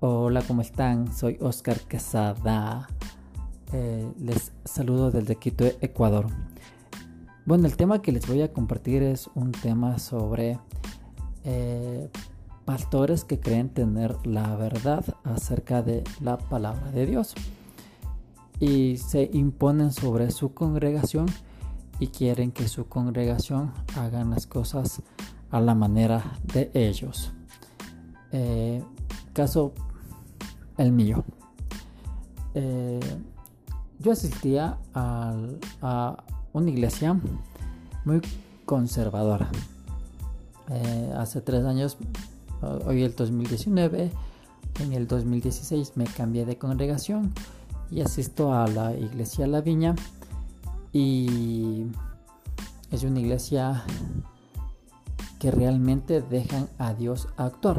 Hola, ¿cómo están? Soy Oscar Quesada. Eh, les saludo desde Quito, Ecuador. Bueno, el tema que les voy a compartir es un tema sobre eh, pastores que creen tener la verdad acerca de la palabra de Dios y se imponen sobre su congregación y quieren que su congregación hagan las cosas a la manera de ellos. Eh, caso el mío. Eh, yo asistía a una iglesia muy conservadora. Eh, hace tres años, hoy el 2019, en el 2016 me cambié de congregación y asisto a la iglesia La Viña y es una iglesia que realmente dejan a Dios actuar.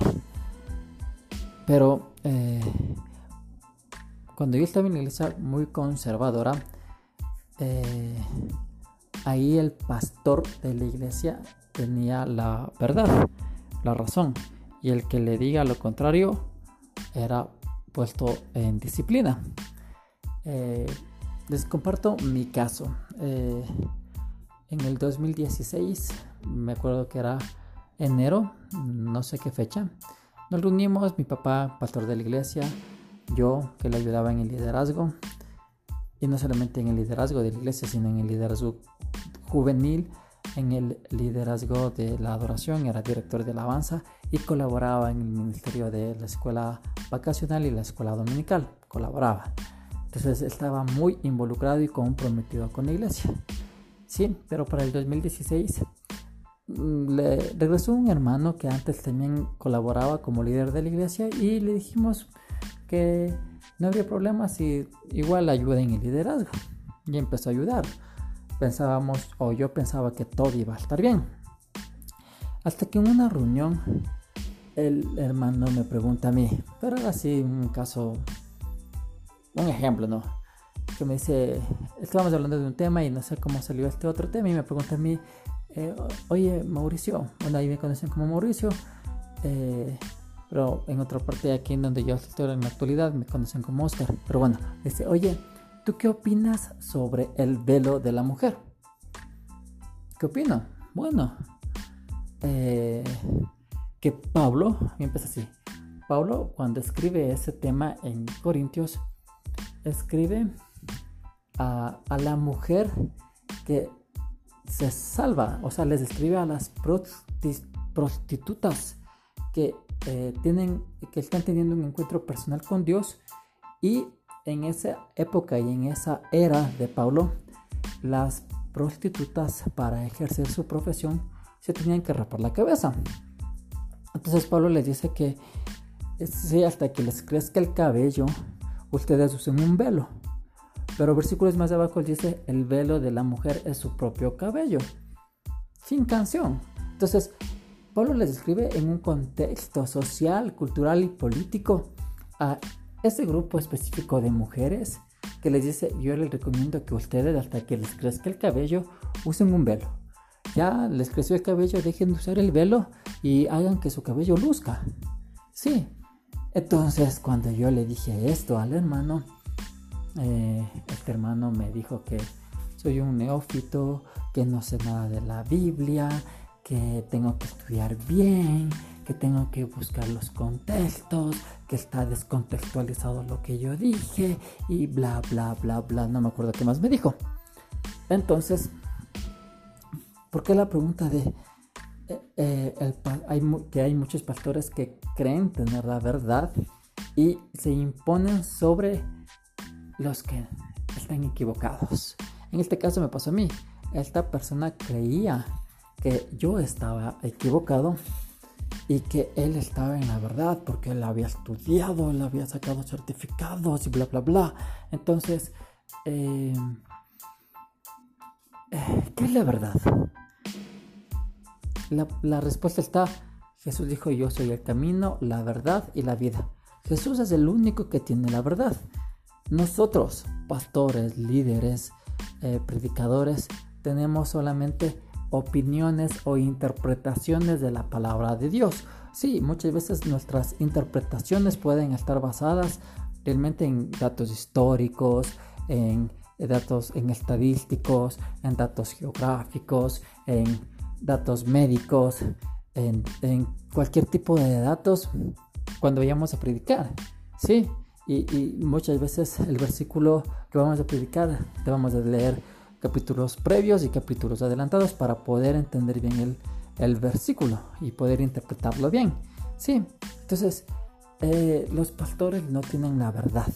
Pero eh, cuando yo estaba en una iglesia muy conservadora, eh, ahí el pastor de la iglesia tenía la verdad, la razón, y el que le diga lo contrario era puesto en disciplina. Eh, les comparto mi caso. En el 2016, me acuerdo que era enero, no sé qué fecha, nos reunimos, mi papá, pastor de la iglesia, yo que le ayudaba en el liderazgo, y no solamente en el liderazgo de la iglesia, sino en el liderazgo juvenil, en el liderazgo de la adoración, era director de alabanza y colaboraba en el ministerio de la escuela vacacional y la escuela dominical, colaboraba. Entonces estaba muy involucrado y comprometido con la iglesia. Sí, pero para el 2016 mm, le regresó un hermano que antes también colaboraba como líder de la iglesia y le dijimos que no habría problema si igual ayuda en el liderazgo. Y empezó a ayudar. Pensábamos, o yo pensaba que todo iba a estar bien. Hasta que en una reunión el hermano me pregunta a mí, pero era así un caso un ejemplo, ¿no? Que me dice, estábamos hablando de un tema y no sé cómo salió este otro tema y me pregunta a mí, oye, Mauricio, bueno, ahí me conocen como Mauricio, eh, pero en otra parte aquí en donde yo estoy en la actualidad me conocen como Oscar. Pero bueno, dice, oye, ¿tú qué opinas sobre el velo de la mujer? ¿Qué opino? Bueno, eh, que Pablo, empieza así, Pablo cuando escribe ese tema en Corintios, escribe a, la mujer que se salva, o sea, les escribe a las prostitutas que eh, tienen, que están teniendo un encuentro personal con Dios y en esa época y en esa era de Pablo, las prostitutas para ejercer su profesión se tenían que rapar la cabeza. Entonces Pablo les dice que sí, hasta que les crezca el cabello, ustedes usen un velo. Pero versículos más abajo dice, el velo de la mujer es su propio cabello. Sin canción. Entonces, Pablo les describe en un contexto social, cultural y político a ese grupo específico de mujeres que les dice, yo les recomiendo que ustedes hasta que les crezca el cabello usen un velo. Ya les creció el cabello, dejen de usar el velo y hagan que su cabello luzca. Sí, entonces, cuando yo le dije esto al hermano, eh, este hermano me dijo que soy un neófito, que no sé nada de la Biblia, que tengo que estudiar bien, que tengo que buscar los contextos, que está descontextualizado lo que yo dije y bla, bla, bla, bla. No me acuerdo qué más me dijo. Entonces, ¿por qué la pregunta de eh, eh, hay, que hay muchos pastores que creen tener la verdad y se imponen sobre los que están equivocados. En este caso me pasó a mí. Esta persona creía que yo estaba equivocado y que él estaba en la verdad porque él había estudiado, él había sacado certificados y bla, bla, bla. Entonces, eh, ¿qué es la verdad? La, respuesta está, Jesús dijo, yo soy el camino, la verdad y la vida. Jesús es el único que tiene la verdad. Nosotros, pastores, líderes, eh, predicadores, tenemos solamente opiniones o interpretaciones de la palabra de Dios. Sí, muchas veces nuestras interpretaciones pueden estar basadas realmente en datos históricos, en datos en estadísticos, en datos geográficos, en datos médicos, en, cualquier tipo de datos cuando vayamos a predicar. Sí, y, muchas veces el versículo que vamos a predicar debemos de leer capítulos previos y capítulos adelantados para poder entender bien el, el versículo y poder interpretarlo bien. Sí, entonces eh, los pastores no tienen la verdad.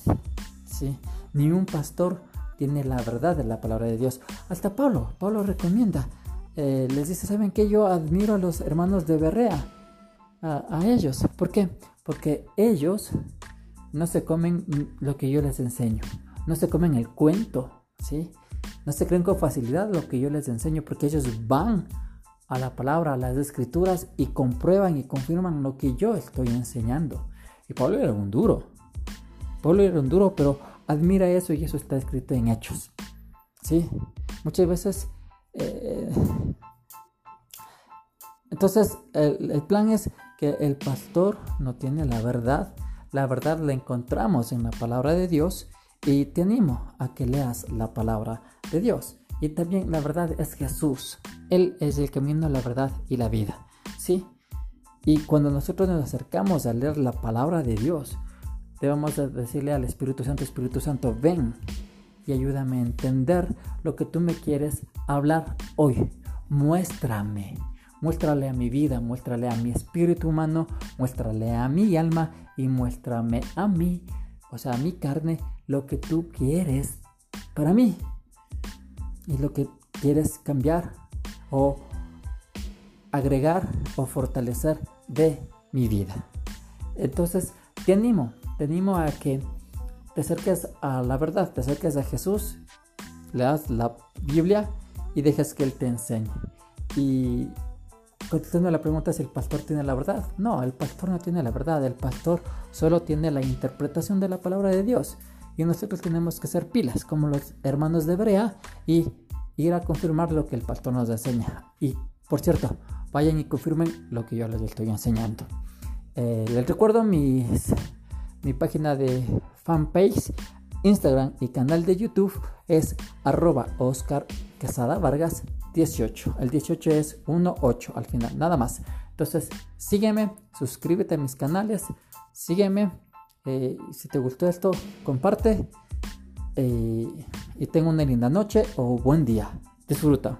¿sí? Ni un pastor tiene la verdad de la palabra de Dios. Hasta Pablo, Pablo recomienda, eh, les dice, ¿saben que Yo admiro a los hermanos de Berrea, a, ellos. ¿Por qué? Porque ellos no se comen lo que yo les enseño, no se comen el cuento, ¿sí? No se creen con facilidad lo que yo les enseño porque ellos van a la palabra, a las escrituras y comprueban y confirman lo que yo estoy enseñando. Y Pablo era un duro. Pablo era un duro, pero admira eso y eso está escrito en hechos. ¿Sí? Muchas veces... Eh, entonces, el, plan es que el pastor no tiene la verdad. La verdad la encontramos en la palabra de Dios y te animo a que leas la palabra de Dios. Y también la verdad es Jesús. Él es el camino, la verdad y la vida. ¿Sí? Y cuando nosotros nos acercamos a leer la palabra de Dios, debemos decirle al Espíritu Santo, Espíritu Santo, ven y ayúdame a entender lo que tú me quieres hablar hoy. Muéstrame, muéstrale a mi vida, muéstrale a mi espíritu humano, muéstrale a mi alma y muéstrame a mí, o sea, a mi carne, lo que tú quieres para mí y lo que quieres cambiar o agregar o fortalecer de mi vida. Entonces, te animo, te animo a que te acerques a la verdad, te acerques a Jesús, leas la Biblia y dejes que Él te enseñe. Y contestando la pregunta si el pastor tiene la verdad, no, el pastor no tiene la verdad, el pastor solo tiene la interpretación de la palabra de Dios. Y nosotros tenemos que ser pilas, como los hermanos de Brea, y ir a confirmar lo que el pastor nos enseña. Y por cierto, vayan y confirmen lo que yo les estoy enseñando. Eh, les recuerdo mis mi página de fanpage, Instagram y canal de YouTube es arroba Oscar Quesada Vargas 18. El 18 es 18 al final, nada más. Entonces, sígueme, suscríbete a mis canales, sígueme. Eh, si te gustó esto, comparte. Eh, y tenga una linda noche o buen día. Disfruta.